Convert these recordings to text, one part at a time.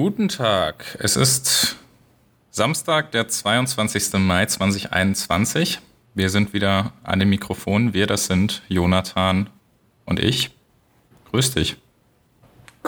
Guten Tag. Es ist Samstag, der 22. Mai 2021. Wir sind wieder an dem Mikrofon. Wir, das sind Jonathan und ich. Grüß dich.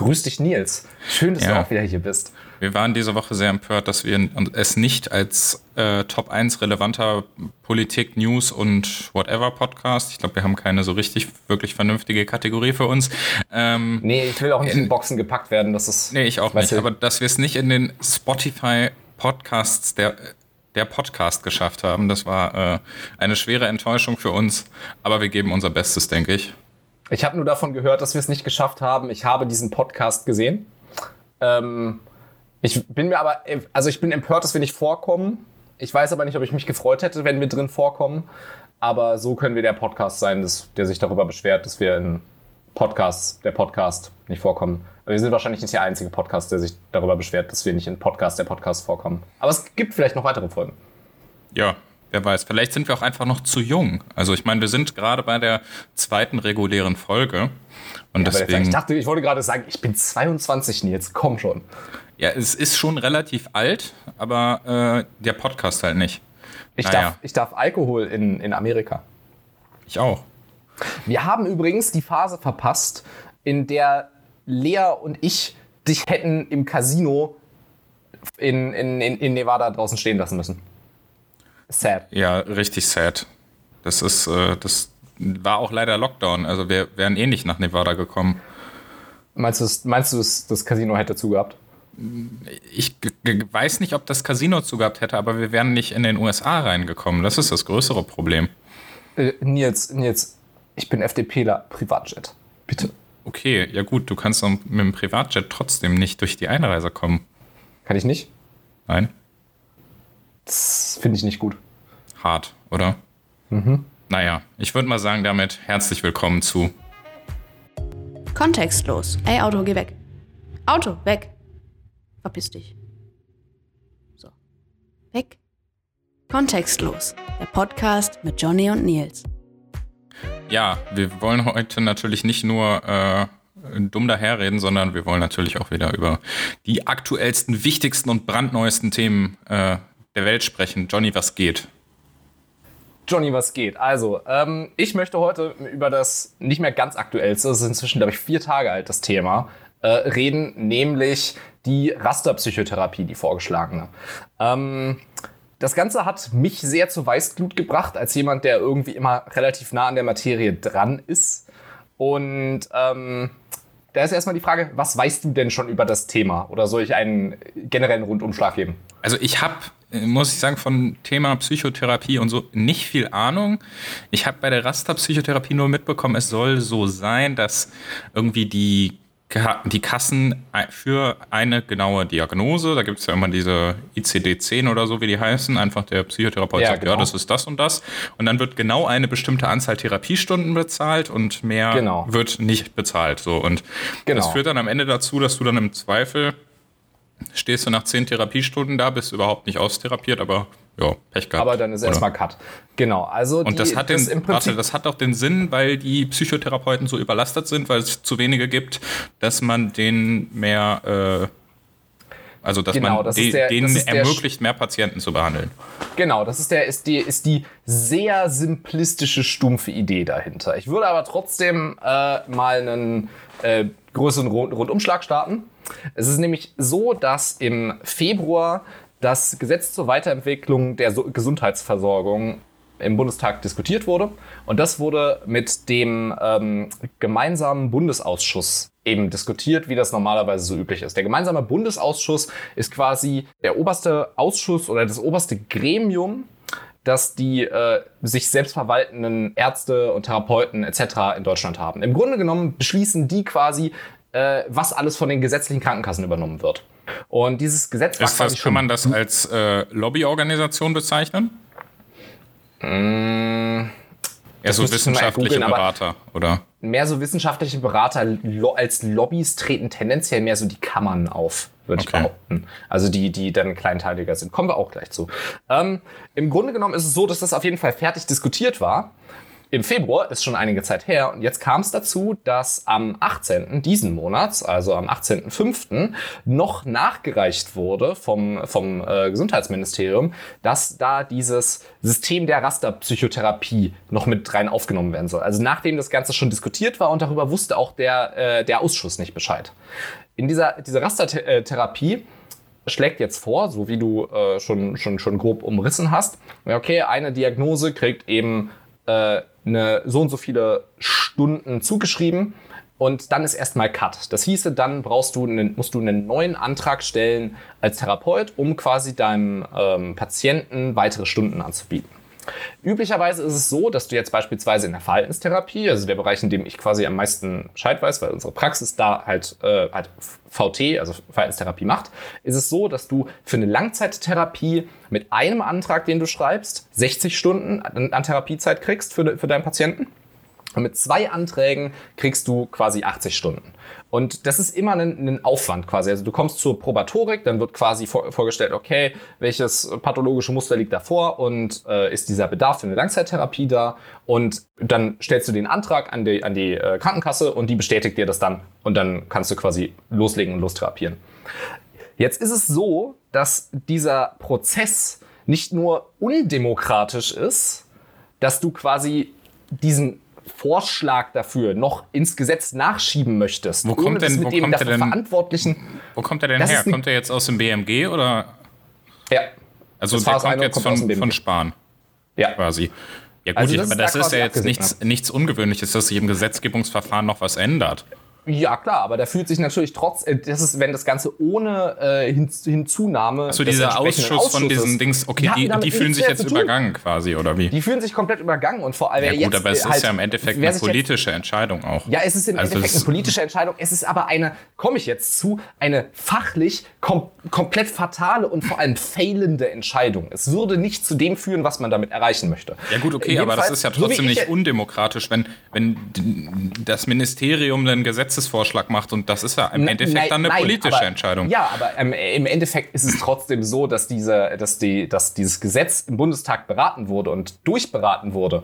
Grüß dich, Nils. Schön, dass ja. du auch wieder hier bist. Wir waren diese Woche sehr empört, dass wir es nicht als äh, Top 1 relevanter Politik, News und whatever Podcast, ich glaube, wir haben keine so richtig, wirklich vernünftige Kategorie für uns. Ähm, nee, ich will auch nicht in, in Boxen gepackt werden. Das ist, nee, ich auch nicht. Aber dass wir es nicht in den Spotify Podcasts der der Podcast geschafft haben. Das war äh, eine schwere Enttäuschung für uns, aber wir geben unser Bestes, denke ich. Ich habe nur davon gehört, dass wir es nicht geschafft haben. Ich habe diesen Podcast gesehen. Ähm, ich bin mir aber, also ich bin empört, dass wir nicht vorkommen. Ich weiß aber nicht, ob ich mich gefreut hätte, wenn wir drin vorkommen. Aber so können wir der Podcast sein, dass, der sich darüber beschwert, dass wir in Podcasts, der Podcast nicht vorkommen. Aber wir sind wahrscheinlich nicht der einzige Podcast, der sich darüber beschwert, dass wir nicht in Podcast, der Podcast vorkommen. Aber es gibt vielleicht noch weitere Folgen. Ja, wer weiß. Vielleicht sind wir auch einfach noch zu jung. Also ich meine, wir sind gerade bei der zweiten regulären Folge. Und ja, deswegen. Ich dachte, ich wollte gerade sagen, ich bin 22 jetzt, komm schon. Ja, es ist schon relativ alt, aber äh, der Podcast halt nicht. Ich, naja. darf, ich darf Alkohol in, in Amerika. Ich auch. Wir haben übrigens die Phase verpasst, in der Lea und ich dich hätten im Casino in, in, in Nevada draußen stehen lassen müssen. Sad. Ja, richtig sad. Das ist, äh, das war auch leider Lockdown. Also wir wären eh nicht nach Nevada gekommen. Meinst du, meinst du das Casino hätte zugehabt? ich weiß nicht, ob das Casino zugehabt hätte, aber wir wären nicht in den USA reingekommen. Das ist das größere Problem. Äh, Nils, Nils, ich bin FDPler, Privatjet. Bitte. Okay, ja gut, du kannst mit dem Privatjet trotzdem nicht durch die Einreise kommen. Kann ich nicht? Nein. Das finde ich nicht gut. Hart, oder? Mhm. Naja, ich würde mal sagen, damit herzlich willkommen zu Kontextlos. Ey, Auto, geh weg. Auto, weg. Verpiss dich. So. Weg. Kontextlos. Der Podcast mit Johnny und Nils. Ja, wir wollen heute natürlich nicht nur äh, dumm daherreden, sondern wir wollen natürlich auch wieder über die aktuellsten, wichtigsten und brandneuesten Themen äh, der Welt sprechen. Johnny, was geht? Johnny, was geht? Also, ähm, ich möchte heute über das nicht mehr ganz aktuellste, das ist inzwischen, glaube ich, vier Tage alt, das Thema, äh, reden, nämlich die Rasterpsychotherapie, die vorgeschlagene. Ähm, das Ganze hat mich sehr zu Weißglut gebracht, als jemand, der irgendwie immer relativ nah an der Materie dran ist. Und ähm, da ist erstmal die Frage, was weißt du denn schon über das Thema? Oder soll ich einen generellen Rundumschlag geben? Also ich habe, muss ich sagen, von Thema Psychotherapie und so nicht viel Ahnung. Ich habe bei der Rasterpsychotherapie nur mitbekommen, es soll so sein, dass irgendwie die die Kassen für eine genaue Diagnose, da gibt es ja immer diese ICD-10 oder so, wie die heißen, einfach der Psychotherapeut ja, sagt, genau. ja, das ist das und das. Und dann wird genau eine bestimmte Anzahl Therapiestunden bezahlt und mehr genau. wird nicht bezahlt. So. Und genau. das führt dann am Ende dazu, dass du dann im Zweifel stehst du nach zehn Therapiestunden da, bist überhaupt nicht austherapiert, aber ja, Pech gehabt. Aber dann ist erstmal Cut. Genau, also Und die, das, hat den, das, warte, das hat auch den Sinn, weil die Psychotherapeuten so überlastet sind, weil es zu wenige gibt, dass man denen mehr, äh, also dass genau, man das de, der, denen ermöglicht, mehr Patienten zu behandeln. Genau, das ist, der, ist, die, ist die sehr simplistische, stumpfe Idee dahinter. Ich würde aber trotzdem äh, mal einen äh, größeren Rundumschlag starten. Es ist nämlich so, dass im Februar das Gesetz zur Weiterentwicklung der Gesundheitsversorgung im Bundestag diskutiert wurde. Und das wurde mit dem ähm, gemeinsamen Bundesausschuss eben diskutiert, wie das normalerweise so üblich ist. Der gemeinsame Bundesausschuss ist quasi der oberste Ausschuss oder das oberste Gremium, das die äh, sich selbst verwaltenden Ärzte und Therapeuten etc. in Deutschland haben. Im Grunde genommen beschließen die quasi, äh, was alles von den gesetzlichen Krankenkassen übernommen wird. Und dieses Gesetz ist das, kann man das als äh, Lobbyorganisation bezeichnen? Mmh, Eher so wissenschaftliche googlen, Berater, oder? Mehr so wissenschaftliche Berater als Lobbys treten tendenziell mehr so die Kammern auf, würde okay. ich behaupten. Also die, die dann kleinteiliger sind. Kommen wir auch gleich zu. Ähm, Im Grunde genommen ist es so, dass das auf jeden Fall fertig diskutiert war. Im Februar, ist schon einige Zeit her, und jetzt kam es dazu, dass am 18. diesen Monats, also am 18.05., noch nachgereicht wurde vom, vom äh, Gesundheitsministerium, dass da dieses System der Rasterpsychotherapie noch mit rein aufgenommen werden soll. Also nachdem das Ganze schon diskutiert war und darüber wusste auch der, äh, der Ausschuss nicht Bescheid. In dieser, dieser Rastertherapie schlägt jetzt vor, so wie du äh, schon, schon, schon grob umrissen hast, okay, eine Diagnose kriegt eben äh, eine so und so viele Stunden zugeschrieben und dann ist erstmal Cut. Das hieße, dann brauchst du einen, musst du einen neuen Antrag stellen als Therapeut, um quasi deinem ähm, Patienten weitere Stunden anzubieten. Üblicherweise ist es so, dass du jetzt beispielsweise in der Verhaltenstherapie, also der Bereich, in dem ich quasi am meisten Bescheid weiß, weil unsere Praxis da halt, äh, halt VT, also Verhaltenstherapie macht, ist es so, dass du für eine Langzeittherapie mit einem Antrag, den du schreibst, 60 Stunden an Therapiezeit kriegst für, für deinen Patienten. Und mit zwei Anträgen kriegst du quasi 80 Stunden. Und das ist immer ein, ein, Aufwand quasi. Also du kommst zur Probatorik, dann wird quasi vor, vorgestellt, okay, welches pathologische Muster liegt davor und äh, ist dieser Bedarf für eine Langzeittherapie da? Und dann stellst du den Antrag an die, an die äh, Krankenkasse und die bestätigt dir das dann. Und dann kannst du quasi loslegen und lostherapieren. Jetzt ist es so, dass dieser Prozess nicht nur undemokratisch ist, dass du quasi diesen Vorschlag dafür noch ins Gesetz nachschieben möchtest, wo kommt denn, mit wo dem kommt denn, Verantwortlichen. Wo kommt er denn her? Kommt er jetzt aus dem BMG oder? Ja. Also der kommt jetzt kommt von, von Spahn. Ja. Quasi. Ja gut, also das aber das ist, ist ja jetzt nichts, nichts Ungewöhnliches, dass sich im Gesetzgebungsverfahren noch was ändert. Ja, klar, aber der fühlt sich natürlich trotz, äh, das ist, wenn das Ganze ohne äh, Hin Hinzunahme. Also dieser Ausschuss von diesen Dings, okay, die, die, die fühlen sich jetzt übergangen quasi, oder wie? Die fühlen sich komplett übergangen und vor allem. Ja, gut, jetzt, aber es halt, ist ja im Endeffekt eine politische jetzt, Entscheidung auch. Ja, es ist im also Endeffekt eine politische Entscheidung. Es ist aber eine, komme ich jetzt zu, eine fachlich kom komplett fatale und vor allem fehlende Entscheidung. Es würde nicht zu dem führen, was man damit erreichen möchte. Ja, gut, okay, aber das ist ja trotzdem so nicht undemokratisch, wenn, wenn das Ministerium ein Gesetz Gesetzesvorschlag macht und das ist ja im Endeffekt nein, dann eine nein, politische aber, Entscheidung. Ja, aber ähm, im Endeffekt ist es trotzdem so, dass, diese, dass, die, dass dieses Gesetz im Bundestag beraten wurde und durchberaten wurde.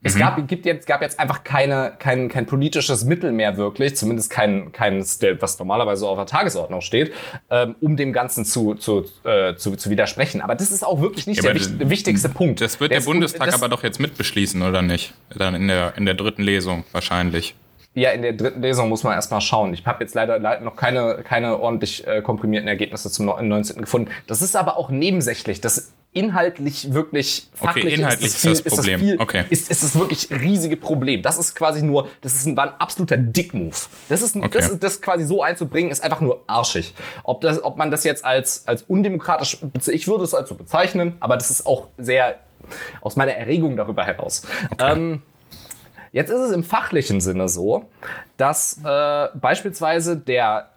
Es mhm. gab, gibt jetzt, gab jetzt einfach keine, kein, kein politisches Mittel mehr wirklich, zumindest kein, keines, was normalerweise auf der Tagesordnung steht, ähm, um dem Ganzen zu, zu, äh, zu, zu widersprechen. Aber das ist auch wirklich nicht ja, der das, wichtigste Punkt. Das wird der, der Bundestag aber doch jetzt mitbeschließen, oder nicht? Dann in der, in der dritten Lesung wahrscheinlich. Ja, in der dritten Lesung muss man erstmal schauen. Ich habe jetzt leider, noch keine, keine ordentlich äh, komprimierten Ergebnisse zum 19. gefunden. Das ist aber auch nebensächlich. Das inhaltlich wirklich fachlich okay, inhaltlich ist, das, viel, ist das Problem. Ist das, okay. ist, ist das wirklich riesige Problem. Das ist quasi nur, das ist ein, war ein absoluter Dickmove. Das ist, okay. das, das quasi so einzubringen, ist einfach nur arschig. Ob, das, ob man das jetzt als, als undemokratisch, ich würde es als so bezeichnen, aber das ist auch sehr aus meiner Erregung darüber heraus. Okay. Ähm, Jetzt ist es im fachlichen Sinne so, dass äh, beispielsweise der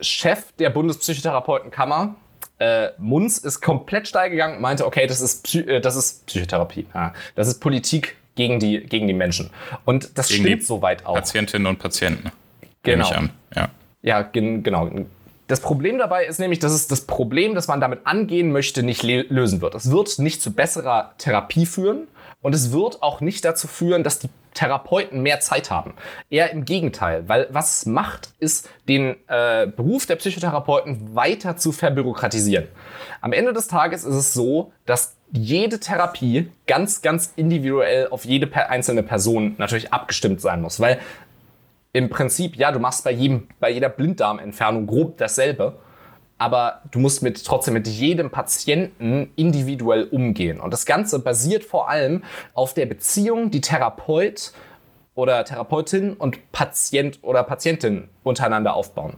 Chef der Bundespsychotherapeutenkammer äh, Munz ist komplett steil gegangen und meinte, okay, das ist, Psy äh, das ist Psychotherapie. Ja, das ist Politik gegen die, gegen die Menschen. Und das gegen stimmt soweit auch. Patientinnen und Patienten. Genau. Ja, ja gen genau. Das Problem dabei ist nämlich, dass es das Problem, das man damit angehen möchte, nicht lösen wird. Es wird nicht zu besserer Therapie führen und es wird auch nicht dazu führen, dass die Therapeuten mehr Zeit haben. Eher im Gegenteil, weil was es macht, ist, den äh, Beruf der Psychotherapeuten weiter zu verbürokratisieren. Am Ende des Tages ist es so, dass jede Therapie ganz, ganz individuell auf jede einzelne Person natürlich abgestimmt sein muss, weil im Prinzip, ja, du machst bei jedem, bei jeder Blinddarmentfernung grob dasselbe aber du musst mit, trotzdem mit jedem Patienten individuell umgehen. Und das Ganze basiert vor allem auf der Beziehung, die Therapeut oder Therapeutin und Patient oder Patientin untereinander aufbauen.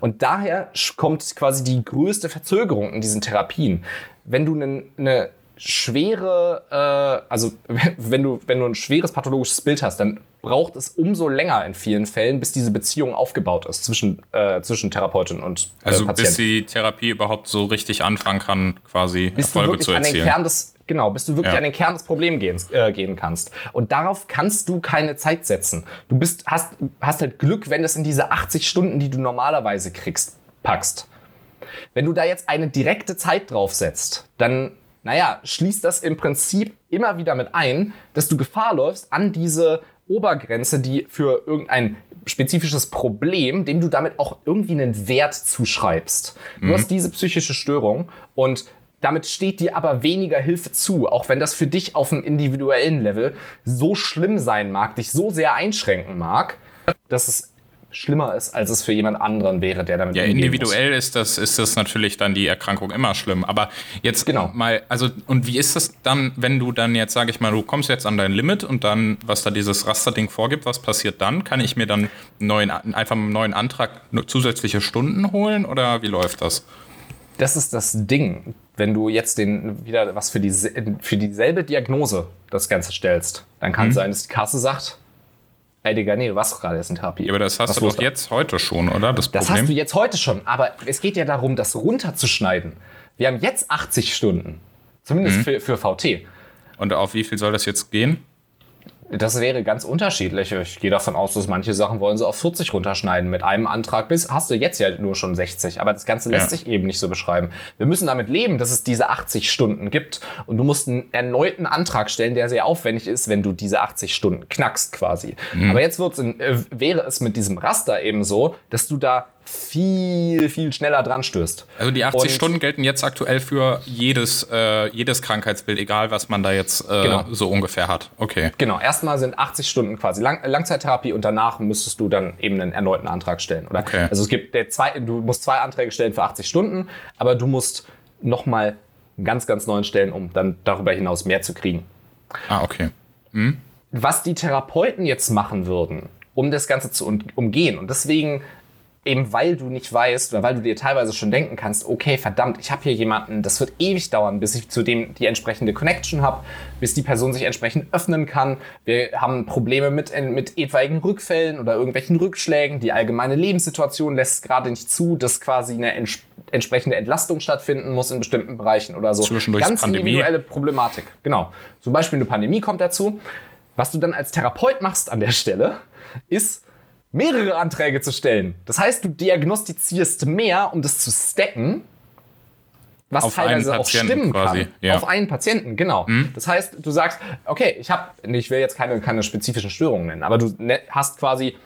Und daher kommt quasi die größte Verzögerung in diesen Therapien. Wenn du eine, eine schwere, äh, also wenn du, wenn du ein schweres pathologisches Bild hast, dann braucht es umso länger in vielen Fällen, bis diese Beziehung aufgebaut ist zwischen, äh, zwischen Therapeutin und äh, Also Patient. bis die Therapie überhaupt so richtig anfangen kann, quasi bis Erfolge zu erzielen. An den Kern des, genau, bis du wirklich ja. an den Kern des Problems gehen, äh, gehen kannst. Und darauf kannst du keine Zeit setzen. Du bist, hast, hast halt Glück, wenn es in diese 80 Stunden, die du normalerweise kriegst, packst. Wenn du da jetzt eine direkte Zeit drauf setzt, dann naja, schließt das im Prinzip immer wieder mit ein, dass du Gefahr läufst, an diese Obergrenze, die für irgendein spezifisches Problem, dem du damit auch irgendwie einen Wert zuschreibst. Du Mhm. hast diese psychische Störung und damit steht dir aber weniger Hilfe zu, auch wenn das für dich auf einem individuellen Level so schlimm sein mag, dich so sehr einschränken mag, dass es schlimmer ist, als es für jemand anderen wäre, der damit Ja, individuell ist das, ist das natürlich dann die Erkrankung immer schlimm. Aber jetzt Genau. mal, also, und wie ist das dann, wenn du dann jetzt, sage ich mal, du kommst jetzt an dein Limit und dann, was da dieses Rasterding vorgibt, was passiert dann? Kann ich mir dann neuen, einfach einen neuen Antrag zusätzliche Stunden holen oder wie läuft das? Das ist das Ding, wenn du jetzt den wieder was für, die, für dieselbe Diagnose das Ganze stellst, dann Mhm. kann es sein, dass die Kasse sagt, ey Digga, nee, du warst gerade erst in Therapie. Ja, aber das hast Was du doch da? jetzt heute schon, oder? Das Das Problem. hast du jetzt heute schon, aber es geht ja darum, das runterzuschneiden. Wir haben jetzt 80 Stunden, zumindest Mhm. für, für VT. und auf wie viel soll das jetzt gehen? Das wäre ganz unterschiedlich. Ich gehe davon aus, dass manche Sachen wollen sie auf 40 runterschneiden. Mit einem Antrag bis hast du jetzt ja nur schon 60. Aber das Ganze lässt Ja. sich eben nicht so beschreiben. Wir müssen damit leben, dass es diese 80 Stunden gibt. Und du musst einen erneuten Antrag stellen, der sehr aufwendig ist, wenn du diese 80 Stunden knackst quasi. Aber jetzt wird's in, äh, wäre es mit diesem Raster eben so, dass du da viel, viel schneller dran stößt. Also die 80 Und- Stunden gelten jetzt aktuell für jedes, äh, jedes Krankheitsbild, egal was man da jetzt äh, Genau. so ungefähr hat. Okay. Genau, erstmal sind 80 Stunden quasi Lang Langzeittherapie und danach müsstest du dann eben einen erneuten Antrag stellen. Oder? Okay. Also es gibt der zwei, du musst zwei Anträge stellen für 80 Stunden, aber du musst nochmal einen ganz, ganz neuen stellen, um dann darüber hinaus mehr zu kriegen. Ah, okay. Was die Therapeuten jetzt machen würden, um das Ganze zu umgehen und deswegen eben weil du nicht weißt oder weil du dir teilweise schon denken kannst, okay, verdammt, ich habe hier jemanden, das wird ewig dauern, bis ich zu dem die entsprechende Connection habe, bis die Person sich entsprechend öffnen kann. Wir haben Probleme mit, mit etwaigen Rückfällen oder irgendwelchen Rückschlägen. Die allgemeine Lebenssituation lässt gerade nicht zu, dass quasi eine ents entsprechende Entlastung stattfinden muss in bestimmten Bereichen oder so. Zwischendurch Ganz Pandemie. individuelle Problematik. Genau. Zum Beispiel eine Pandemie kommt dazu. Was du dann als Therapeut machst an der Stelle, ist mehrere Anträge zu stellen. Das heißt, du diagnostizierst mehr, um das zu stacken, was Auf teilweise auch stimmen quasi, kann. ja. Auf einen Patienten, genau. Das heißt, du sagst, okay, ich habe, ich will jetzt keine, keine spezifischen Störungen nennen, aber du ne, hast quasi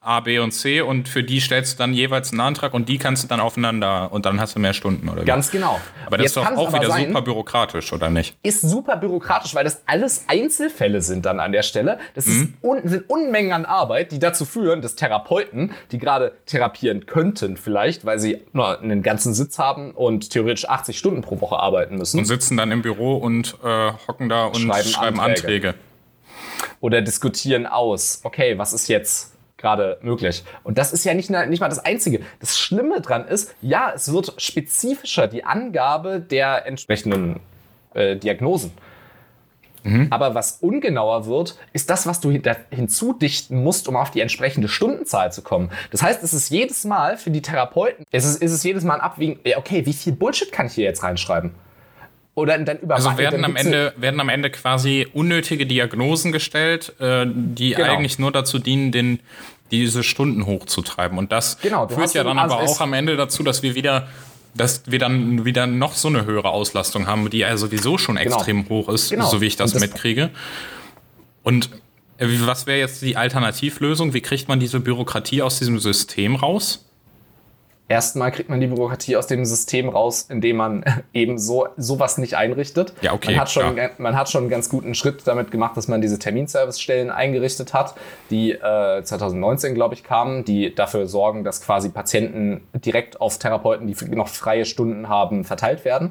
A, B und C und für die stellst du dann jeweils einen Antrag und die kannst du dann aufeinander und dann hast du mehr Stunden oder wie? ganz genau. Aber das Jetzt ist doch auch wieder sein- super bürokratisch, oder nicht? ist super bürokratisch, weil das alles Einzelfälle sind dann an der Stelle. Das ist un sind Unmengen an Arbeit, die dazu führen, dass Therapeuten, die gerade therapieren könnten vielleicht, weil sie nur einen ganzen Sitz haben und theoretisch 80 Stunden pro Woche arbeiten müssen Und sitzen dann im Büro und äh, hocken da und Schreiben schreiben, Anträge. Anträge. oder diskutieren aus, okay, was ist jetzt gerade möglich. Und das ist ja nicht, nicht mal das Einzige. Das Schlimme dran ist, ja, es wird spezifischer, die Angabe der entsprechenden äh, Diagnosen. Aber was ungenauer wird, ist das, was du hin- hinzudichten musst, um auf die entsprechende Stundenzahl zu kommen. Das heißt, es ist jedes Mal für die Therapeuten, es ist, ist es jedes Mal ein Abwiegen, ja, okay, wie viel Bullshit kann ich hier jetzt reinschreiben? Oder dann über Also werden am, Ende, werden am Ende quasi unnötige Diagnosen gestellt, äh, die Genau. eigentlich nur dazu dienen, den, diese Stunden hochzutreiben. Und das Genau, führt ja dann aber auch am Ende dazu, dass wir wieder dass wir dann wieder noch so eine höhere Auslastung haben, die ja sowieso schon extrem hoch ist, Genau. so wie ich das, das- mitkriege. Und äh, was wäre jetzt die Alternativlösung? Wie kriegt man diese Bürokratie aus diesem System raus? Erstmal kriegt man die Bürokratie aus dem System raus, indem man eben so sowas nicht einrichtet. Ja, okay, Man hat, schon, klar. man hat schon einen ganz guten Schritt damit gemacht, dass man diese Terminservicestellen eingerichtet hat, die äh, 2019, glaube ich, kamen, die dafür sorgen, dass quasi Patienten direkt auf Therapeuten, die noch freie Stunden haben, verteilt werden.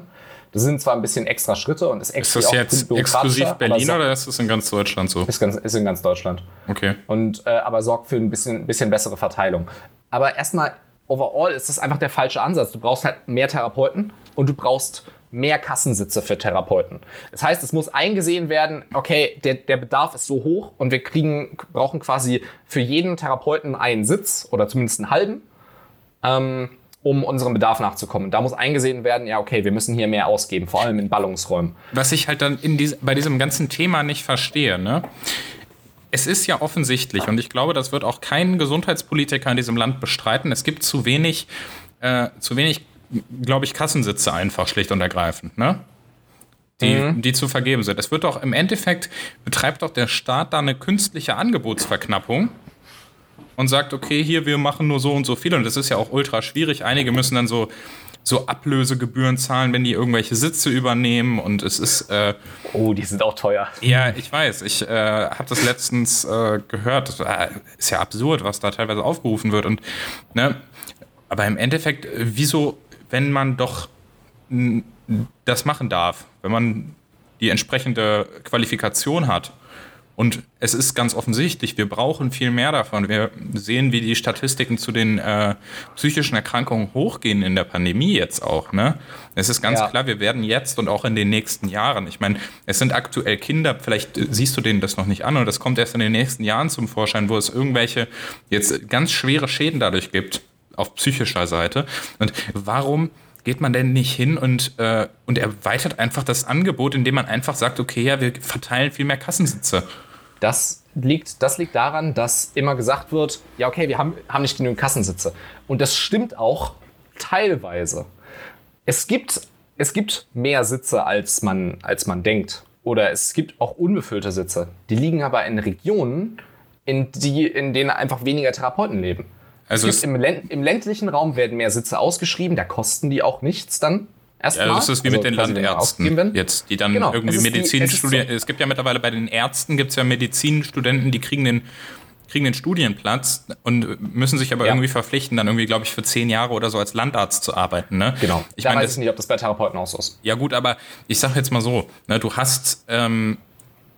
Das sind zwar ein bisschen extra Schritte und ist Ist extra das jetzt exklusiv Berlin oder ist das in ganz Deutschland so? ist, ganz, ist in ganz Deutschland Okay. und äh, aber sorgt für ein bisschen, bisschen bessere Verteilung. Aber erstmal, overall ist das einfach der falsche Ansatz. Du brauchst halt mehr Therapeuten und du brauchst mehr Kassensitze für Therapeuten. Das heißt, es muss eingesehen werden, okay, der, der Bedarf ist so hoch und wir kriegen, brauchen quasi für jeden Therapeuten einen Sitz oder zumindest einen halben, ähm, um unserem Bedarf nachzukommen. Da muss eingesehen werden, ja, okay, wir müssen hier mehr ausgeben, vor allem in Ballungsräumen. was ich halt dann in dies, bei diesem ganzen Thema nicht verstehe, ne? Es ist ja offensichtlich, und ich glaube, das wird auch kein Gesundheitspolitiker in diesem Land bestreiten, es gibt zu wenig, äh, zu wenig, glaube ich, Kassensitze einfach, schlicht und ergreifend, ne? die, mhm. die zu vergeben sind. Es wird doch im Endeffekt, betreibt doch der Staat da eine künstliche Angebotsverknappung und sagt, okay, hier, wir machen nur so und so viel. Und das ist ja auch ultra schwierig. Einige müssen dann so, so Ablösegebühren zahlen, wenn die irgendwelche Sitze übernehmen. Und es ist. Äh, oh, die sind auch teuer. Ja, ich weiß. Ich äh, habe das letztens äh, gehört. Das ist ja absurd, was da teilweise aufgerufen wird. Und, ne, aber im Endeffekt, äh, wieso, wenn man doch das machen darf, wenn man die entsprechende Qualifikation hat. Und es ist ganz offensichtlich, wir brauchen viel mehr davon. Wir sehen, wie die Statistiken zu den äh, psychischen Erkrankungen hochgehen in der Pandemie jetzt auch. Ne? Es ist ganz ja. klar, wir werden jetzt und auch in den nächsten Jahren, ich meine, es sind aktuell Kinder, vielleicht siehst du denen das noch nicht an und das kommt erst in den nächsten Jahren zum Vorschein, wo es irgendwelche jetzt ganz schwere Schäden dadurch gibt auf psychischer Seite. Und warum geht man denn nicht hin und, äh, und erweitert einfach das Angebot, indem man einfach sagt, okay, ja, wir verteilen viel mehr Kassensitze? Das liegt, das liegt daran, dass immer gesagt wird, ja, okay, wir haben, haben nicht genügend Kassensitze. Und das stimmt auch teilweise. Es gibt, es gibt mehr Sitze, als man, als man denkt. Oder es gibt auch unbefüllte Sitze. Die liegen aber in Regionen, in, die, in denen einfach weniger Therapeuten leben. Also im, im, ländlichen Raum werden mehr Sitze ausgeschrieben, da kosten die auch nichts dann. Erstmal. Ja, das ist wie also mit den Landärzten jetzt, die dann genau, irgendwie Medizinstudien. Es, es gibt ja mittlerweile bei den Ärzten gibt es ja Medizinstudenten, die kriegen den kriegen den Studienplatz und müssen sich aber ja. irgendwie verpflichten, dann irgendwie, glaube ich, für zehn Jahre oder so als Landarzt zu arbeiten. Ne? Genau. Ich da mein, weiß ich nicht, ob das bei Therapeuten auch so ist. Ja gut, aber ich sage jetzt mal so, ne, du hast ähm,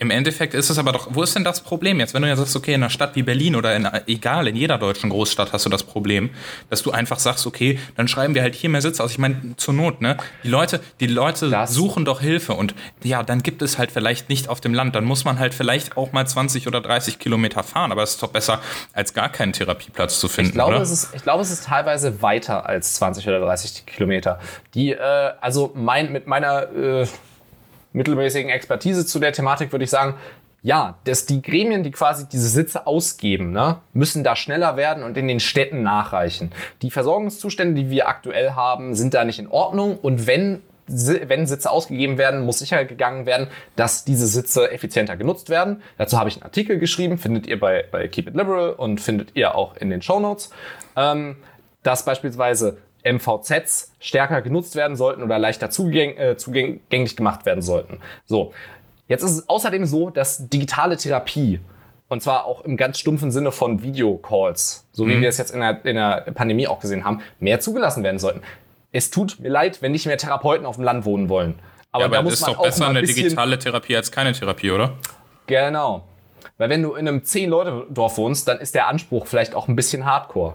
im Endeffekt ist es aber doch, wo ist denn das Problem jetzt? Wenn du ja sagst, okay, in einer Stadt wie Berlin oder in, egal, in jeder deutschen Großstadt hast du das Problem, dass du einfach sagst, okay, dann schreiben wir halt hier mehr Sitze aus. Ich meine, zur Not, ne? Die Leute, die Leute das. suchen doch Hilfe und ja, dann gibt es halt vielleicht nicht auf dem Land. Dann muss man halt vielleicht auch mal 20 oder 30 Kilometer fahren, aber es ist doch besser, als gar keinen Therapieplatz zu finden, ich glaube, oder? Es ist, ich glaube, es ist teilweise weiter als 20 oder 30 Kilometer. Die, äh, also mein, mit meiner, äh mittelmäßigen Expertise zu der Thematik würde ich sagen, ja, dass die Gremien, die quasi diese Sitze ausgeben, ne, müssen da schneller werden und in den Städten nachreichen. Die Versorgungszustände, die wir aktuell haben, sind da nicht in Ordnung und wenn wenn Sitze ausgegeben werden, muss sicher gegangen werden, dass diese Sitze effizienter genutzt werden. Dazu habe ich einen Artikel geschrieben, findet ihr bei, bei Keep It Liberal und findet ihr auch in den Show Notes, ähm, dass beispielsweise MVZs stärker genutzt werden sollten oder leichter zugäng äh, zugänglich gemacht werden sollten. So. Jetzt ist es außerdem so, dass digitale Therapie und zwar auch im ganz stumpfen Sinne von Videocalls, so wie mhm. wir es jetzt in der, in der Pandemie auch gesehen haben, mehr zugelassen werden sollten. Es tut mir leid, wenn nicht mehr Therapeuten auf dem Land wohnen wollen. Aber, ja, aber da muss ist man doch besser eine digitale Therapie als keine Therapie, oder? Genau. Weil wenn du in einem 10-Leute-Dorf wohnst, dann ist der Anspruch vielleicht auch ein bisschen hardcore.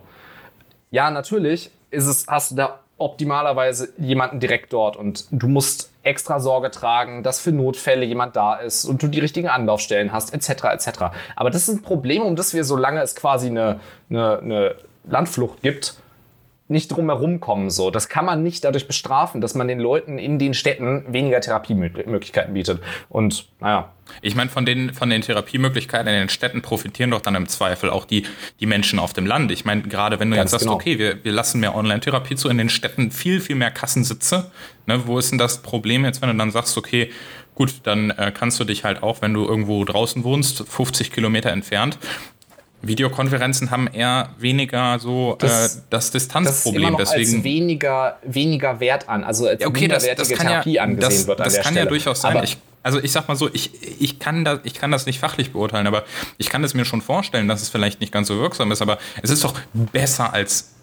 Ja, natürlich ist es, hast du da optimalerweise jemanden direkt dort und du musst extra Sorge tragen, dass für Notfälle jemand da ist und du die richtigen Anlaufstellen hast, etc. etc. Aber das ist ein Problem, um das wir, solange es quasi eine, eine, eine Landflucht gibt, nicht drum herum kommen. So. Das kann man nicht dadurch bestrafen, dass man den Leuten in den Städten weniger Therapiemöglichkeiten bietet. Und naja. Ich meine, von den, von den Therapiemöglichkeiten in den Städten profitieren doch dann im Zweifel auch die, die Menschen auf dem Land. Ich meine, gerade wenn du Ganz jetzt sagst, genau. okay, wir, wir lassen mehr Online-Therapie zu, in den Städten viel, viel mehr Kassensitze. Ne, wo ist denn das Problem jetzt, wenn du dann sagst, okay, Gut, dann äh, kannst du dich halt auch, wenn du irgendwo draußen wohnst, 50 Kilometer entfernt, Videokonferenzen haben eher weniger so das, äh, das Distanzproblem. Das deswegen als weniger, weniger Wert an, also als okay, das, das kann Therapie ja, angesehen das, wird. das kann Stelle. ja durchaus sein. Ich, also ich sag mal so, ich, ich, kann das, ich kann das nicht fachlich beurteilen, aber ich kann es mir schon vorstellen, dass es vielleicht nicht ganz so wirksam ist, aber es ist doch besser als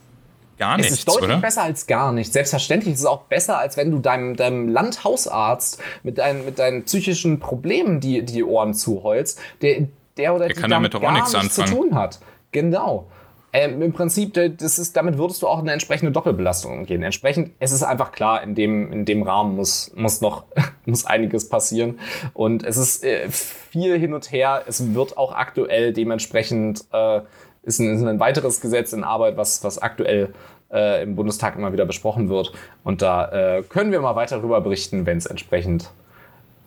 gar nichts, Es ist deutlich oder? besser als gar nichts. Selbstverständlich ist es auch besser, als wenn du deinem, deinem Landhausarzt mit deinen, mit deinen psychischen Problemen die, die Ohren zuheulst, der der oder der die kann damit gar nichts, nichts zu tun hat. Genau. Ähm, Im Prinzip, das ist, damit würdest du auch eine entsprechende Doppelbelastung umgehen. Entsprechend, es ist einfach klar, in dem, in dem Rahmen muss, muss noch muss einiges passieren. Und es ist äh, viel hin und her. Es wird auch aktuell dementsprechend, äh, ist, ein, ist ein weiteres Gesetz in Arbeit, was, was aktuell äh, im Bundestag immer wieder besprochen wird. Und da äh, können wir mal weiter darüber berichten, wenn es entsprechend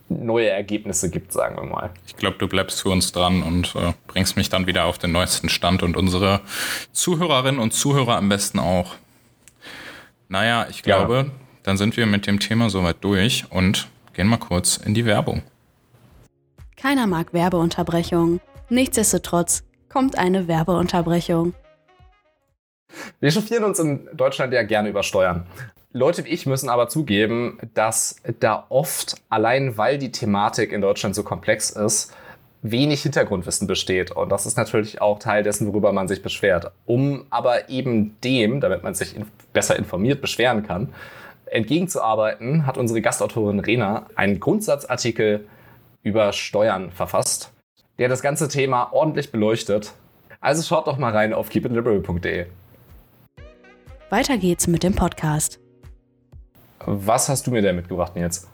neue Ergebnisse gibt, sagen wir mal. Ich glaube, du bleibst für uns dran und äh, bringst mich dann wieder auf den neuesten Stand und unsere Zuhörerinnen und Zuhörer am besten auch. Naja, ich glaube, ja. dann sind wir mit dem Thema soweit durch und gehen mal kurz in die Werbung. Keiner mag Werbeunterbrechungen. Nichtsdestotrotz kommt eine Werbeunterbrechung. Wir chauffieren uns in Deutschland ja gerne über Steuern. Leute wie ich müssen aber zugeben, dass da oft, allein weil die Thematik in Deutschland so komplex ist, wenig Hintergrundwissen besteht. Und das ist natürlich auch Teil dessen, worüber man sich beschwert. Um aber eben dem, damit man sich besser informiert beschweren kann, entgegenzuarbeiten, hat unsere Gastautorin Rena einen Grundsatzartikel über Steuern verfasst, der das ganze Thema ordentlich beleuchtet. Also schaut doch mal rein auf keepitliberal.de. Weiter geht's mit dem Podcast. Was hast du mir denn mitgebracht, Nils?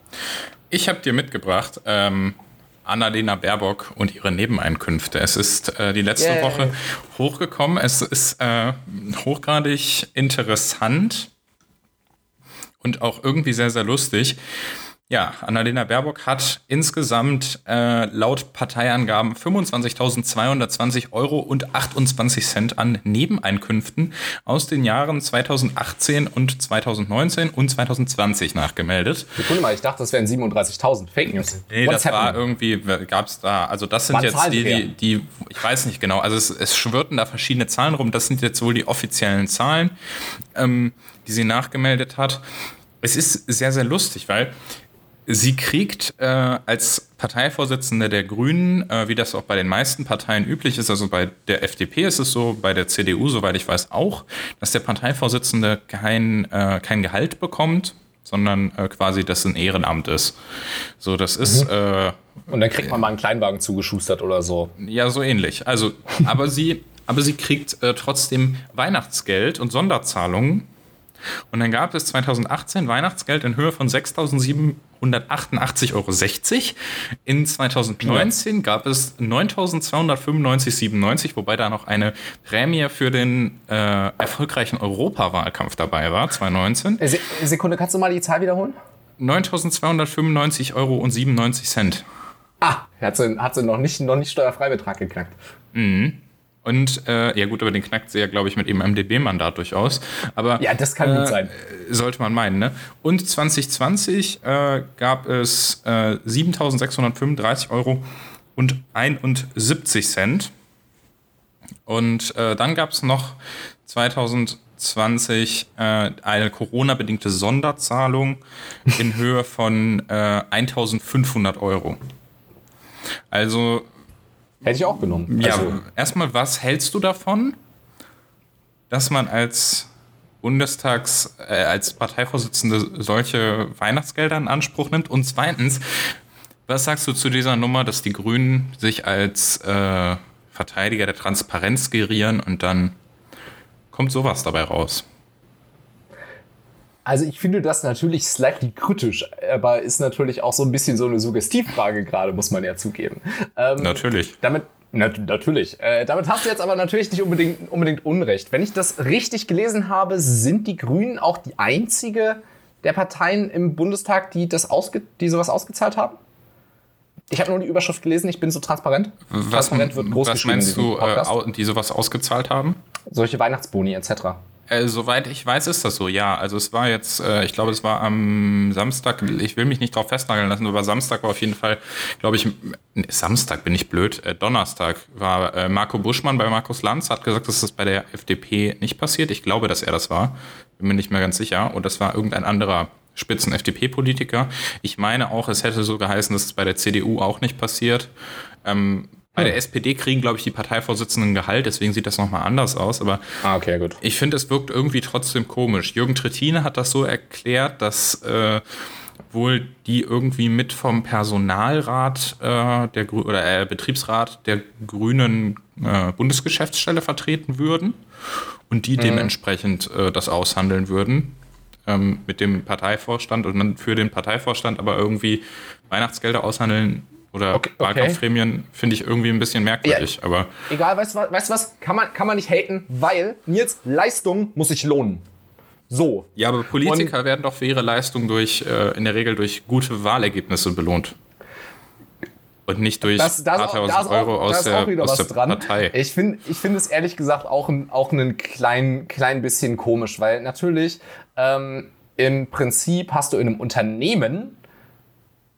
Ich habe dir mitgebracht ähm, Annalena Baerbock und ihre Nebeneinkünfte. Es ist äh, die letzte yeah. Woche hochgekommen. Es ist äh, hochgradig interessant und auch irgendwie sehr, sehr lustig. Ja, Annalena Baerbock hat insgesamt äh, laut Parteiangaben 25.220 Euro und 28 Cent an Nebeneinkünften aus den Jahren 2018 und 2019 und 2020 nachgemeldet. Sekunde mal, ich dachte, das wären 37.000 Fake News. Nee, What's das happened? war irgendwie, gab es da, also das sind Wann jetzt die, die, die, ich weiß nicht genau, also es, es schwirrten da verschiedene Zahlen rum, das sind jetzt wohl die offiziellen Zahlen, ähm, die sie nachgemeldet hat. Es ist sehr, sehr lustig, weil Sie kriegt äh, als Parteivorsitzende der Grünen, äh, wie das auch bei den meisten Parteien üblich ist, also bei der FDP ist es so, bei der CDU, soweit ich weiß, auch, dass der Parteivorsitzende kein, äh, kein Gehalt bekommt, sondern äh, quasi das ein Ehrenamt ist. So, das ist. Mhm. Äh, Und dann kriegt man mal einen Kleinwagen zugeschustert oder so. Ja, so ähnlich. Also, aber sie, aber sie kriegt äh, trotzdem Weihnachtsgeld und Sonderzahlungen und dann gab es 2018 Weihnachtsgeld in Höhe von 6.788,60 Euro. In 2019 gab es 9.295,97, wobei da noch eine Prämie für den äh, erfolgreichen Europawahlkampf dabei war, 2019. Äh, Se Sekunde, kannst du mal die Zahl wiederholen? 9.295 Euro und 97 Cent. Ah, hat sie, hat sie noch, nicht, noch nicht Steuerfreibetrag geknackt. Mhm. Und äh, ja gut, aber den knackt sie ja, glaube ich, mit ihrem MDB-Mandat durchaus. Aber ja, das kann äh, gut sein. Sollte man meinen, ne? Und 2020 äh, gab es äh, 7.635 Euro und 71 Cent. Und äh, dann gab es noch 2020 äh, eine Corona-bedingte Sonderzahlung in Höhe von äh, 1.500 Euro. Also Hätte ich auch genommen. Ja, also, erstmal, was hältst du davon, dass man als Bundestags, äh, als Parteivorsitzende solche Weihnachtsgelder in Anspruch nimmt? Und zweitens, was sagst du zu dieser Nummer, dass die Grünen sich als äh, Verteidiger der Transparenz gerieren und dann kommt sowas dabei raus? Also ich finde das natürlich slightly kritisch, aber ist natürlich auch so ein bisschen so eine Suggestivfrage gerade, muss man ja zugeben. Ähm, natürlich. Damit, na, natürlich. Äh, damit hast du jetzt aber natürlich nicht unbedingt, unbedingt Unrecht. Wenn ich das richtig gelesen habe, sind die Grünen auch die einzige der Parteien im Bundestag, die, das ausge die sowas ausgezahlt haben? Ich habe nur die Überschrift gelesen, ich bin so transparent. Was, transparent wird groß was meinst du, äh, die sowas ausgezahlt haben? Solche Weihnachtsboni etc. Äh, soweit ich weiß, ist das so, ja. Also es war jetzt, äh, ich glaube, es war am Samstag, ich will mich nicht drauf festnageln lassen, aber Samstag war auf jeden Fall, glaube ich, Samstag bin ich blöd, äh, Donnerstag war äh, Marco Buschmann bei Markus Lanz, hat gesagt, dass das bei der FDP nicht passiert. Ich glaube, dass er das war, bin mir nicht mehr ganz sicher. Und das war irgendein anderer Spitzen-FDP-Politiker. Ich meine auch, es hätte so geheißen, dass es bei der CDU auch nicht passiert. Ähm, bei der SPD kriegen, glaube ich, die Parteivorsitzenden Gehalt, deswegen sieht das nochmal anders aus. Aber ah, okay, gut. ich finde, es wirkt irgendwie trotzdem komisch. Jürgen Trettine hat das so erklärt, dass äh, wohl die irgendwie mit vom Personalrat äh, der oder äh, Betriebsrat der Grünen äh, Bundesgeschäftsstelle vertreten würden und die mhm. dementsprechend äh, das aushandeln würden ähm, mit dem Parteivorstand und dann für den Parteivorstand aber irgendwie Weihnachtsgelder aushandeln oder okay, okay. Wahlkampfprämien finde ich irgendwie ein bisschen merkwürdig. Ja, aber egal, weißt du weißt was? Kann man, kann man nicht haten, weil Nils, Leistung muss sich lohnen. So. Ja, aber Politiker Und, werden doch für ihre Leistung durch, äh, in der Regel durch gute Wahlergebnisse belohnt. Und nicht durch das, das, paar tausend Euro auch, aus der, aus der Partei. Ich finde ich find es ehrlich gesagt auch ein, auch ein klein, klein bisschen komisch, weil natürlich ähm, im Prinzip hast du in einem Unternehmen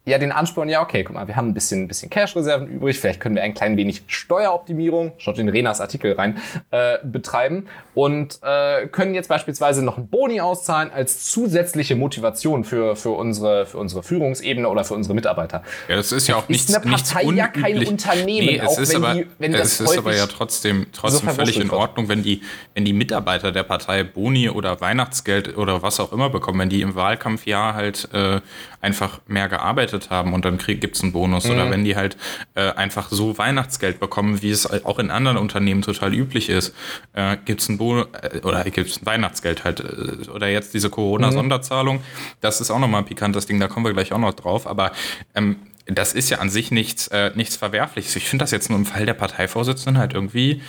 ja den Ansporn, ja, okay, guck mal, wir haben ein bisschen, ein bisschen Cash-Reserven übrig, vielleicht können wir ein klein wenig Steueroptimierung, schaut in Renas Artikel rein, äh, betreiben und äh, können jetzt beispielsweise noch einen Boni auszahlen als zusätzliche Motivation für, für, unsere, für unsere Führungsebene oder für unsere Mitarbeiter. Ja, das ist ja auch nichts, ist eine Partei ja kein. Unternehmen, nee, es auch ist wenn aber, die- es ist aber ja trotzdem, trotzdem so völlig in. Ordnung, wenn die, wenn die Mitarbeiter der Partei Boni oder Weihnachtsgeld oder was auch immer bekommen, wenn die im Wahlkampfjahr halt äh, einfach mehr gearbeitet haben und dann gibt es einen Bonus oder Mhm. wenn die halt äh, einfach so Weihnachtsgeld bekommen, wie es auch in anderen Unternehmen total üblich ist, äh, gibt es einen Bonus äh, oder gibt es ein Weihnachtsgeld halt äh, oder jetzt diese Corona-Sonderzahlung. Das ist auch nochmal ein pikantes Ding, da kommen wir gleich auch noch drauf, aber ähm, das ist ja an sich nichts, äh, nichts Verwerfliches. Ich finde das jetzt nur im Fall der Parteivorsitzenden halt irgendwie,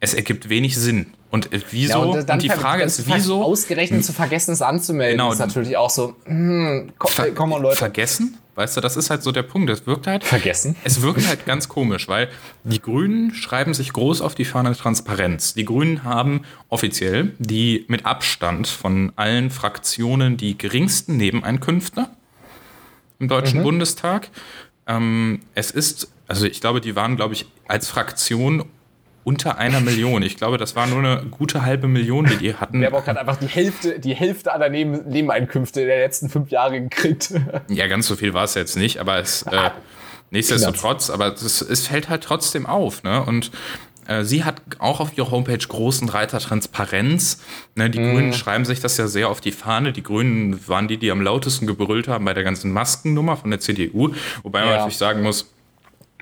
es ergibt wenig Sinn. Und äh, wieso? und, und, dann die ver- Frage das ist, wieso? Ausgerechnet zu vergessen, es anzumelden, Genau. ist natürlich auch so, hm, komm, Ver- komm mal Leute. Vergessen? Weißt du, das ist halt so der Punkt. Es wirkt halt. Vergessen? Es wirkt halt ganz komisch, weil die Grünen schreiben sich groß auf die Fahne Transparenz. Die Grünen haben offiziell die mit Abstand von allen Fraktionen die geringsten Nebeneinkünfte im Deutschen Bundestag. Ähm, es ist, also ich glaube, die waren, glaube ich, als Fraktion unter einer Million. Ich glaube, das war nur eine gute halbe Million, die die hatten. Baerbock hat einfach die Hälfte, die Hälfte aller Neben Nebeneinkünfte der letzten fünf Jahre gekriegt. Ja, ganz so viel war es jetzt nicht, aber es äh, nichtsdestotrotz, aber es, es fällt halt trotzdem auf, ne? Und äh, sie hat auch auf ihrer Homepage großen Reiter Transparenz. Ne? Die Grünen schreiben sich das ja sehr auf die Fahne. Die Grünen waren die, die am lautesten gebrüllt haben bei der ganzen Maskennummer von der CDU. Wobei man Ja. natürlich sagen muss,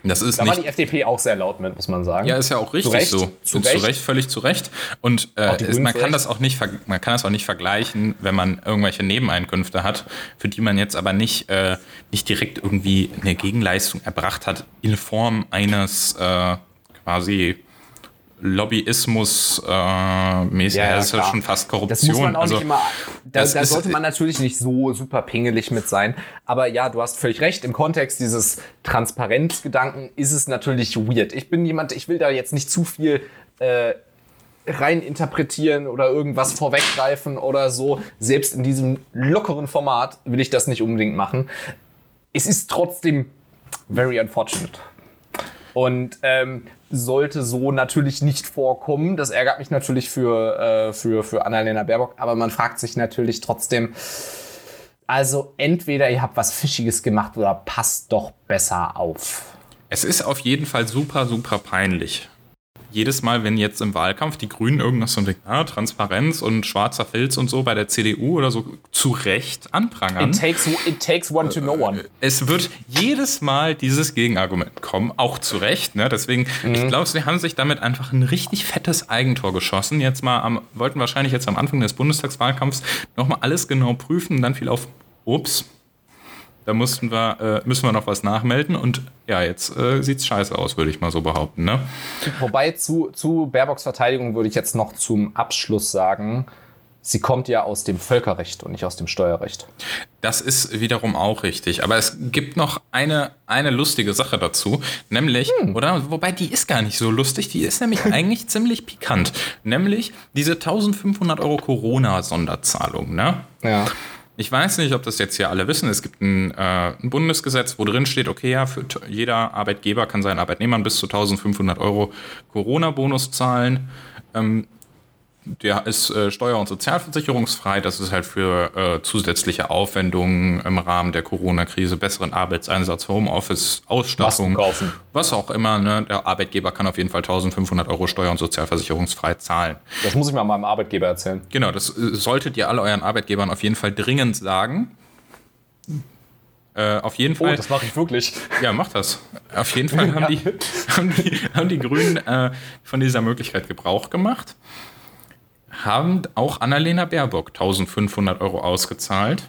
das ist Da war nicht die FDP auch sehr laut mit, muss man sagen. ja, ist ja auch richtig Recht, so. zu zu Recht. Völlig zu Recht. Und äh, Grünen man kann das auch nicht, man kann das auch nicht vergleichen, wenn man irgendwelche Nebeneinkünfte hat, für die man jetzt aber nicht, äh, nicht direkt irgendwie eine Gegenleistung erbracht hat in Form eines äh, quasi Lobbyismus äh. Ja, ja, das ist ja schon fast Korruption. Das muss man auch also, nicht immer. Da, da sollte man natürlich nicht so super pingelig mit sein. Aber ja, du hast völlig recht. Im Kontext dieses Transparenzgedanken ist es natürlich weird. Ich bin jemand, ich will da jetzt nicht zu viel äh, rein interpretieren oder irgendwas vorweggreifen oder so. Selbst in diesem lockeren Format will ich das nicht unbedingt machen. Es ist trotzdem very unfortunate. Und ähm, sollte so natürlich nicht vorkommen. Das ärgert mich natürlich für, äh, für, für Annalena Baerbock, aber man fragt sich natürlich trotzdem, also entweder ihr habt was Fischiges gemacht oder passt doch besser auf. Es ist auf jeden Fall super, super peinlich. Jedes Mal, wenn jetzt im Wahlkampf die Grünen irgendwas so denken, ah, Transparenz und schwarzer Filz und so bei der CDU oder so zu Recht anprangern. It takes, it takes one to know one. Es wird jedes Mal dieses Gegenargument kommen, auch zu Recht. Ne? Deswegen, ich glaube, sie haben sich damit einfach ein richtig fettes Eigentor geschossen. Jetzt mal am, wollten wahrscheinlich jetzt am Anfang des Bundestagswahlkampfs nochmal alles genau prüfen und dann fiel auf, ups, da mussten wir, äh, müssen wir noch was nachmelden und ja, jetzt äh, sieht's scheiße aus, würde ich mal so behaupten. Ne? Wobei zu, zu Baerbocks Verteidigung würde ich jetzt noch zum Abschluss sagen, sie kommt ja aus dem Völkerrecht und nicht aus dem Steuerrecht. Das ist wiederum auch richtig. Aber es gibt noch eine, eine lustige Sache dazu, nämlich, oder wobei die ist gar nicht so lustig, die ist nämlich eigentlich ziemlich pikant. Nämlich diese 1500 Euro Corona-Sonderzahlung. Ne? Ja. Ich weiß nicht, ob das jetzt hier alle wissen. Es gibt ein, äh, ein Bundesgesetz, wo drin steht, okay, ja, für jeder Arbeitgeber kann seinen Arbeitnehmern bis zu 1500 Euro Corona-Bonus zahlen. Ähm, der ist äh, steuer- und sozialversicherungsfrei. Das ist halt für äh, zusätzliche Aufwendungen im Rahmen der Corona-Krise, besseren Arbeitseinsatz, Homeoffice, Ausstattung, kaufen. was auch immer. Ne? Der Arbeitgeber kann auf jeden Fall 1500 Euro steuer- und sozialversicherungsfrei zahlen. Das muss ich mal meinem Arbeitgeber erzählen. Genau, das äh, solltet ihr alle euren Arbeitgebern auf jeden Fall dringend sagen. Äh, auf jeden Oh, Fall. das mache ich wirklich. ja, macht das. Auf jeden Fall haben, die, haben, die, haben die Grünen äh, von dieser Möglichkeit Gebrauch gemacht. Haben auch Annalena Baerbock 1500 Euro ausgezahlt.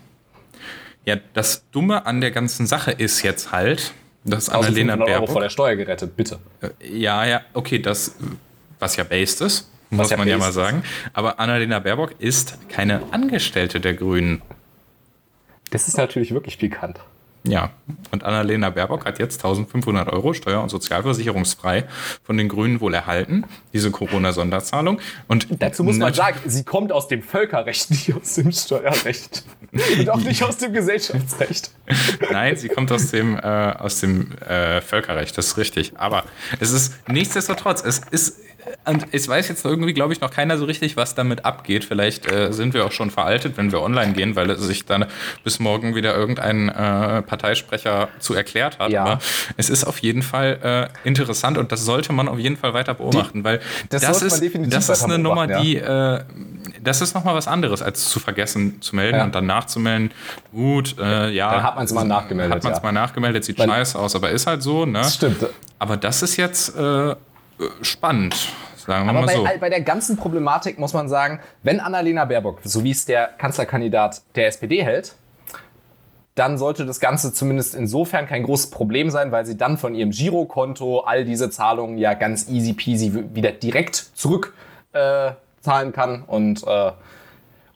Ja, das Dumme an der ganzen Sache ist jetzt halt, dass Annalena 1500 Euro Baerbock. vor der Steuer gerettet, bitte. Ja, ja, okay, das, was ja based ist, muss ja man ja mal ist. sagen. Aber Annalena Baerbock ist keine Angestellte der Grünen. Das ist natürlich wirklich pikant. Ja, und Annalena Baerbock hat jetzt 1500 Euro steuer- und sozialversicherungsfrei von den Grünen wohl erhalten, diese Corona-Sonderzahlung. Und Dazu muss man sagen, sie kommt aus dem Völkerrecht, nicht aus dem Steuerrecht. Und auch nicht aus dem Gesellschaftsrecht. Nein, sie kommt aus dem, äh, aus dem äh, Völkerrecht, das ist richtig. Aber es ist nichtsdestotrotz, es ist und es weiß jetzt irgendwie, glaube ich, noch keiner so richtig, was damit abgeht. Vielleicht äh, sind wir auch schon veraltet, wenn wir online gehen, weil sich dann bis morgen wieder irgendein äh, Parteisprecher zu erklärt hat. Ja. Aber es ist auf jeden Fall äh, interessant und das sollte man auf jeden Fall weiter beobachten, weil das, das ist, das ist eine Nummer, die, äh, das ist nochmal was anderes, als zu vergessen zu melden ja. und dann nachzumelden. Gut, äh, ja. Dann hat man es mal nachgemeldet. Hat man es ja. mal nachgemeldet, sieht weil, scheiße aus, aber ist halt so, ne? Stimmt. Aber das ist jetzt äh, spannend. Sagen wir Aber mal bei, so. bei der ganzen Problematik muss man sagen, wenn Annalena Baerbock, so wie es der Kanzlerkandidat der SPD hält, dann sollte das Ganze zumindest insofern kein großes Problem sein, weil sie dann von ihrem Girokonto all diese Zahlungen ja ganz easy peasy wieder direkt zurückzahlen äh, kann und äh,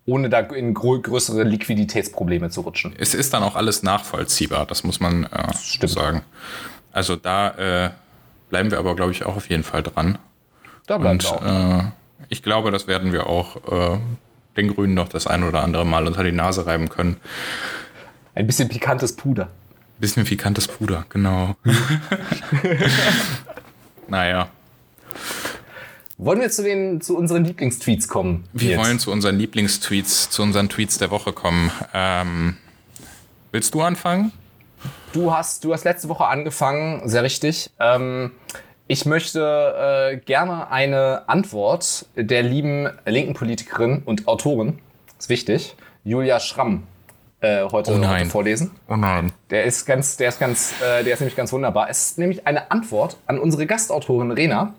ohne da in größere Liquiditätsprobleme zu rutschen. Es ist dann auch alles nachvollziehbar, das muss man äh, sagen. Also da äh, bleiben wir aber, glaube ich, auch auf jeden Fall dran. Da bleiben Und, wir auch. Äh, ich glaube, das werden wir auch äh, den Grünen noch das ein oder andere Mal unter die Nase reiben können. Ein bisschen pikantes Puder. Ein bisschen pikantes Puder, genau. naja. Wollen wir zu, den, zu unseren Lieblingstweets kommen? Wir jetzt? wollen zu unseren Lieblingstweets, zu unseren Tweets der Woche kommen. Ähm, willst du anfangen? Du hast, du hast letzte Woche angefangen, sehr richtig. Ähm, ich möchte äh, gerne eine Antwort der lieben linken Politikerin und Autorin, ist wichtig, Julia Schramm, äh, heute, oh heute, vorlesen. Oh nein. Der ist ganz, der ist ganz, äh, der ist nämlich ganz wunderbar. Es ist nämlich eine Antwort an unsere Gastautorin Rena.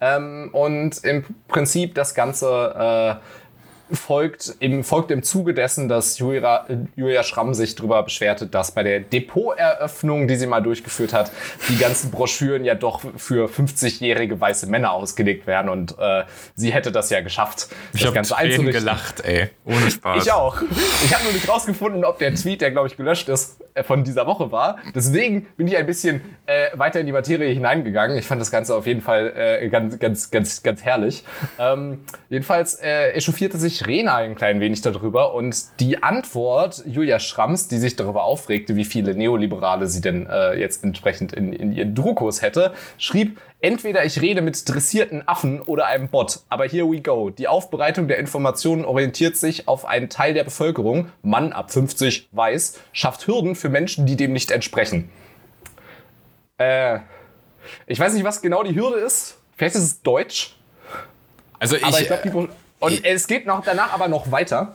Ähm, und im Prinzip das Ganze äh, folgt im, folgt im Zuge dessen, dass Julia, Julia Schramm sich darüber beschwerte, dass bei der Depoteröffnung, die sie mal durchgeführt hat, die ganzen Broschüren ja doch für 50-jährige weiße Männer ausgelegt werden und äh, sie hätte das ja geschafft, ich einzurichten. gelacht, ey. Ohne Spaß. Ich auch. Ich habe nur nicht rausgefunden, ob der Tweet, der glaube ich gelöscht ist, äh, von dieser Woche war. Deswegen bin ich ein bisschen äh, weiter in die Materie hineingegangen. Ich fand das Ganze auf jeden Fall äh, ganz, ganz, ganz, ganz herrlich. Ähm, jedenfalls äh, echauffierte sich Rena ein klein wenig darüber und die Antwort Julia Schramms, die sich darüber aufregte, wie viele Neoliberale sie denn äh, jetzt entsprechend in, in ihren Druckos hätte, schrieb, entweder ich rede mit dressierten Affen oder einem Bot, aber here we go. Die Aufbereitung der Informationen orientiert sich auf einen Teil der Bevölkerung, Mann ab 50, weiß, schafft Hürden für Menschen, die dem nicht entsprechen. Äh, ich weiß nicht, was genau die Hürde ist. Vielleicht ist es Deutsch. Also ich, ich glaube, und es geht noch danach aber noch weiter.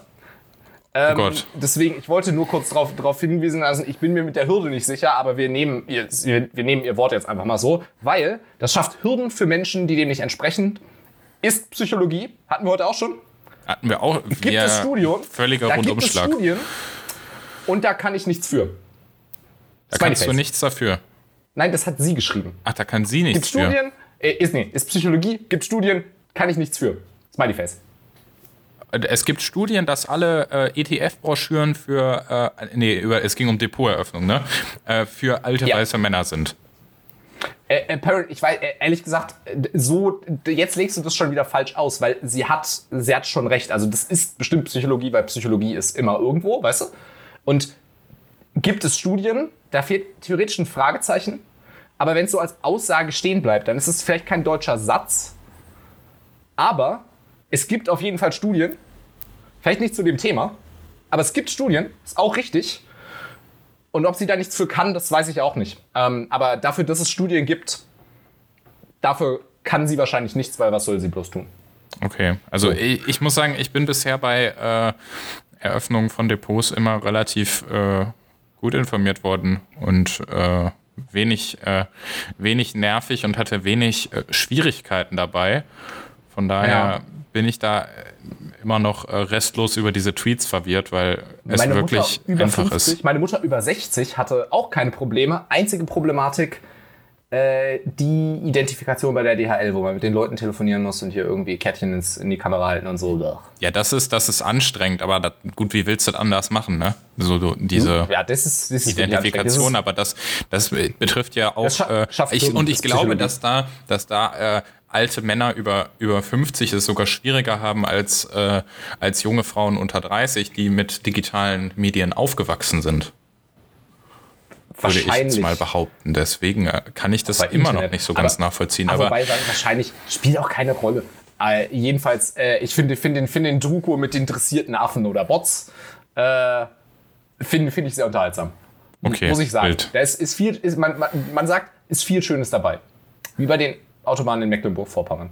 Ähm, oh. Deswegen, ich wollte nur kurz darauf drauf hinwiesen, also ich bin mir mit der Hürde nicht sicher, aber wir nehmen, ihr, wir nehmen ihr Wort jetzt einfach mal so, weil das schafft Hürden für Menschen, die dem nicht entsprechen. Ist Psychologie, hatten wir heute auch schon. Hatten wir auch. Gibt es Studien. Völliger da Rundumschlag. Gibt es Studien und da kann ich nichts für. Da kannst du nichts dafür. Nein, das hat sie geschrieben. Ach, da kann sie nichts gibt Studien, für. Äh, ist, nee, ist Psychologie, gibt Studien, kann ich nichts für. Smiley Face. Es gibt Studien, dass alle äh, ETF-Broschüren für, äh, nee, über, es ging um Depoteröffnung, ne? Äh, für alte ja. weiße Männer sind. Äh, äh, ich weiß, äh, ehrlich gesagt, so, jetzt legst du das schon wieder falsch aus, weil sie hat, sie hat schon recht. Also, das ist bestimmt Psychologie, weil Psychologie ist immer irgendwo, weißt du? Und gibt es Studien, da fehlt theoretisch ein Fragezeichen, aber wenn es so als Aussage stehen bleibt, dann ist es vielleicht kein deutscher Satz, aber es gibt auf jeden Fall Studien, vielleicht nicht zu dem Thema, aber es gibt Studien, ist auch richtig. Und ob sie da nichts für kann, das weiß ich auch nicht. Ähm, aber dafür, dass es Studien gibt, dafür kann sie wahrscheinlich nichts, weil was soll sie bloß tun? Okay, also so. ich, ich, muss sagen, ich bin bisher bei äh, Eröffnungen von Depots immer relativ äh, gut informiert worden und äh, wenig, äh, wenig nervig und hatte wenig äh, Schwierigkeiten dabei. Von daher ja bin ich da äh, immer noch äh, restlos über diese Tweets verwirrt, weil es meine wirklich einfach 50, ist. Meine Mutter über 60 hatte auch keine Probleme. Einzige Problematik, äh, die Identifikation bei der DHL, wo man mit den Leuten telefonieren muss und hier irgendwie Kettchen ins, in die Kamera halten und so. Ja, das ist, das ist anstrengend, aber das, gut, wie willst du das anders machen, ne? So du, diese Ja, das ist, das ist Identifikation, anstrengend. aber das, das betrifft ja auch. Das scha- äh, ich, und ich das glaube, dass da, dass da äh, alte Männer über, über 50 es sogar schwieriger haben als, äh, als junge Frauen unter 30, die mit digitalen Medien aufgewachsen sind. Würde ich jetzt mal behaupten. Deswegen äh, kann ich das immer noch Internet. nicht so Aber- ganz nachvollziehen. Aber, Aber wobei sagen, wahrscheinlich spielt auch keine Rolle. Äh, jedenfalls, äh, ich finde find den, find den Druko mit den dressierten Affen oder Bots äh, finde find ich sehr unterhaltsam. okay, Muss ich sagen. wild. Da ist, ist viel, ist, man, man, man sagt, ist viel Schönes dabei. Wie bei den Autobahnen in Mecklenburg-Vorpommern.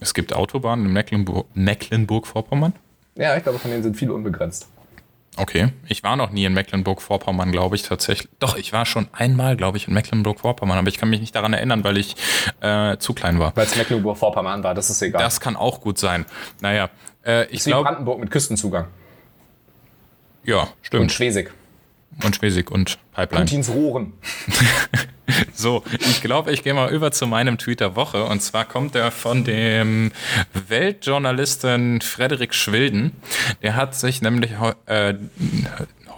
Es gibt Autobahnen in Mecklenburg- Mecklenburg-Vorpommern? Ja, ich glaube, von denen sind viele unbegrenzt. Okay, ich war noch nie in Mecklenburg-Vorpommern, glaube ich tatsächlich. Doch, ich war schon einmal, glaube ich, in Mecklenburg-Vorpommern, aber ich kann mich nicht daran erinnern, weil ich äh, zu klein war. Weil es Mecklenburg-Vorpommern war, das ist egal. Das kann auch gut sein. Naja, äh, ich glaube, Brandenburg mit Küstenzugang. ja, Und stimmt. Und Schwesig und Pipeline. Putins Rohren. So, ich glaube, ich gehe mal über zu meinem Tweet der Woche. Und zwar kommt er von dem Weltjournalisten Frederik Schwilden. Der hat sich nämlich äh,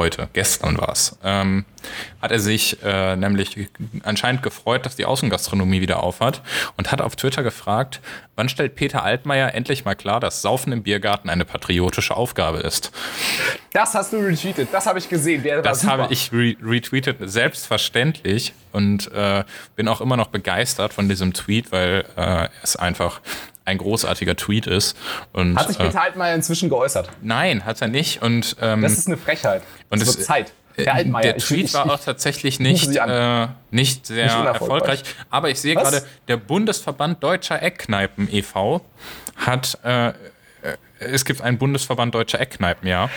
heute, gestern war es, ähm, hat er sich äh, nämlich anscheinend gefreut, dass die Außengastronomie wieder aufhat und hat auf Twitter gefragt, wann stellt Peter Altmaier endlich mal klar, dass Saufen im Biergarten eine patriotische Aufgabe ist. Das hast du retweetet, das habe ich gesehen. Der Das habe ich re retweetet, selbstverständlich. Und äh, bin auch immer noch begeistert von diesem Tweet, weil äh, es einfach ein großartiger Tweet ist. Und, Hat sich äh, Peter Altmaier inzwischen geäußert. nein, hat er nicht. Und, ähm, Das ist eine Frechheit. und es wird Zeit. äh, Herr Altmaier, der Tweet ich- war auch tatsächlich nicht, äh, nicht sehr Nicht erfolgreich. Aber ich sehe Was? gerade, der Bundesverband Deutscher Eckkneipen e.V. hat. Äh, äh, es gibt einen Bundesverband Deutscher Eckkneipen, ja.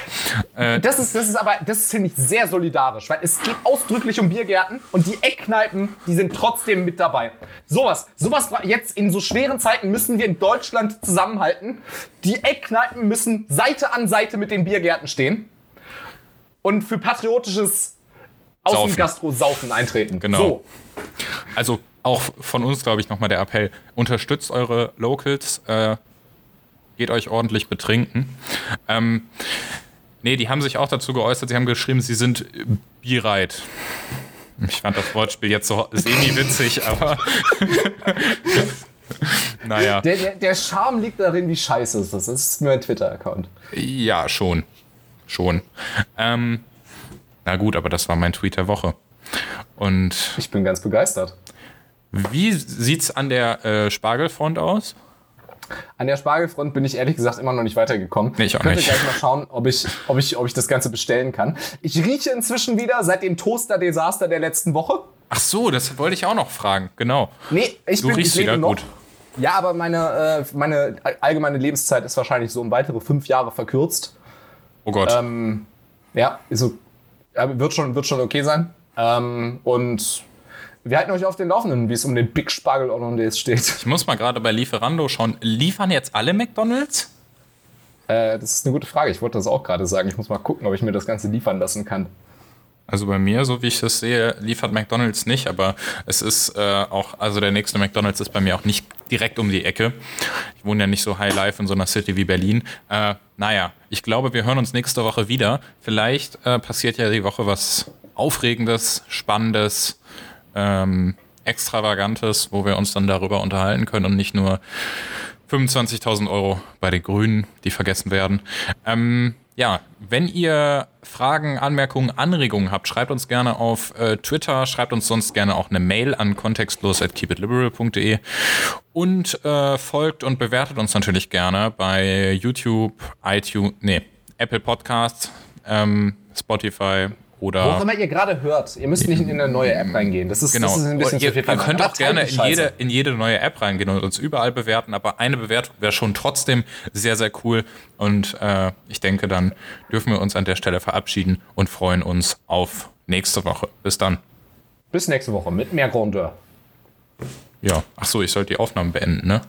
Das ist, das ist aber, das finde ich, sehr solidarisch, weil es geht ausdrücklich um Biergärten und die Eckkneipen, die sind trotzdem mit dabei. Sowas, sowas, jetzt in so schweren Zeiten müssen wir in Deutschland zusammenhalten. Die Eckkneipen müssen Seite an Seite mit den Biergärten stehen und für patriotisches Außengastro-Saufen eintreten. Genau. So. Also auch von uns, glaube ich, nochmal der Appell. Unterstützt eure Locals, äh, geht euch ordentlich betrinken. Ähm, nee, die haben sich auch dazu geäußert, sie haben geschrieben, sie sind bereit. Ich fand das Wortspiel jetzt so semi-witzig, aber naja, Der, der, der Charme liegt darin, wie scheiße es ist. Das ist nur ein Twitter-Account. ja, schon. Schon. Ähm, na gut, aber das war mein Tweet der Woche. Und Ich bin ganz begeistert. wie sieht's an der äh, Spargelfront aus? An der Spargelfront bin ich ehrlich gesagt immer noch nicht weitergekommen. Nee, ich auch könnte nicht. gleich mal schauen, ob ich, ob, ich, ob ich das Ganze bestellen kann. Ich rieche inzwischen wieder seit dem Toaster-Desaster der letzten Woche. Ach so, das wollte ich auch noch fragen. Genau. Nee, ich Du bin riechst ich wieder noch. gut. Ja, aber meine, äh, meine allgemeine Lebenszeit ist wahrscheinlich so um weitere fünf Jahre verkürzt. Oh Gott. Ähm, ja, so, ja, wird, schon, wird schon okay sein. Ähm, und wir halten euch auf den Laufenden, wie es um den Big Spargel Hollandaise steht. ich muss mal gerade bei Lieferando schauen. Liefern jetzt alle McDonalds? Äh, das ist eine gute Frage. Ich wollte das auch gerade sagen. Ich muss mal gucken, ob ich mir das Ganze liefern lassen kann. Also bei mir, so wie ich das sehe, liefert McDonalds nicht, aber es ist äh, auch, also der nächste McDonalds ist bei mir auch nicht direkt um die Ecke. Ich wohne ja nicht so high life in so einer City wie Berlin. Äh, naja, ich glaube, wir hören uns nächste Woche wieder. Vielleicht äh, passiert ja die Woche was Aufregendes, Spannendes, ähm, Extravagantes, wo wir uns dann darüber unterhalten können und nicht nur 25.000 Euro bei den Grünen, die vergessen werden. Ähm, ja, wenn ihr Fragen, Anmerkungen, Anregungen habt, schreibt uns gerne auf äh, Twitter, schreibt uns sonst gerne auch eine Mail an kontextlos@keepitliberal.de und äh, folgt und bewertet uns natürlich gerne bei YouTube, iTunes, nee, Apple Podcasts, ähm, Spotify Wo auch oder immer ihr gerade hört, ihr müsst nicht in eine neue App reingehen. Das ist, Genau. das ist ein bisschen ihr, zu viel ihr könnt auch gerne in jede, in jede neue App reingehen und uns überall bewerten, aber eine Bewertung wäre schon trotzdem sehr, sehr cool. Und äh, ich denke, dann dürfen wir uns an der Stelle verabschieden und freuen uns auf nächste Woche. Bis dann. Bis nächste Woche mit mehr Grandeur. Ja, ach so, ich sollte die Aufnahmen beenden, ne?